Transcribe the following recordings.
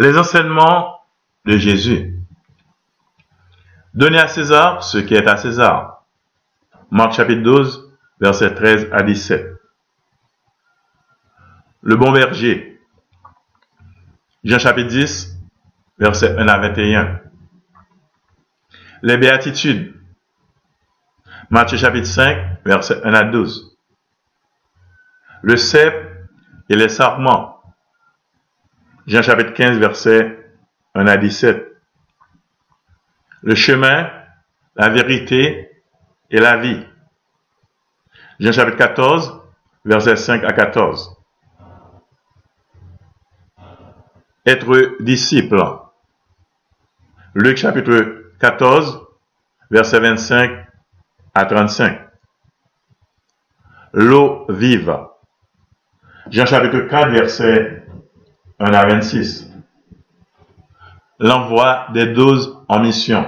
Les enseignements de Jésus. Donnez à César ce qui est à César. Marc chapitre 12, versets 13 à 17. Le bon berger. Jean chapitre 10, versets 1 à 21. Les béatitudes. Matthieu chapitre 5, versets 1 à 12. Le cep et les sarments. Jean chapitre 15, verset 1 à 17. Le chemin, la vérité et la vie. Jean chapitre 14, verset 5 à 14. Être disciple. Luc chapitre 14, verset 25 à 35. L'eau vive. Jean chapitre 4, verset 1 à 26. L'envoi des douze en mission.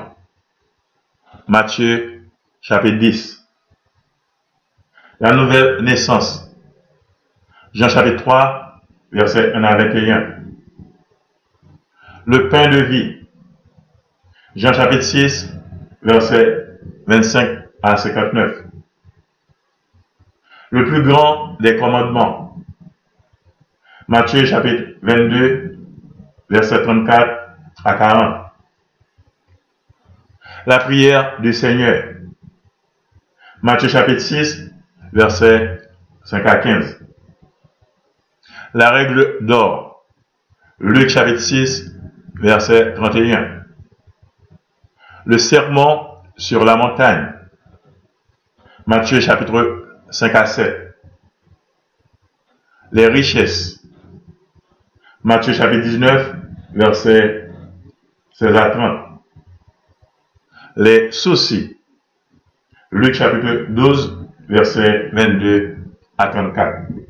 Matthieu chapitre 10. La nouvelle naissance. Jean chapitre 3, verset 1 à 21. Le pain de vie. Jean chapitre 6, verset 25 à 59. Le plus grand des commandements. Matthieu chapitre 22, verset 34 à 40. La prière du Seigneur. Matthieu chapitre 6, verset 5 à 15. La règle d'or. Luc chapitre 6, verset 31. Le sermon sur la montagne. Matthieu chapitre 5 à 7. Les richesses. Matthieu chapitre 19, verset 16 à 30. Les soucis. Luc chapitre 12, verset 22 à 34.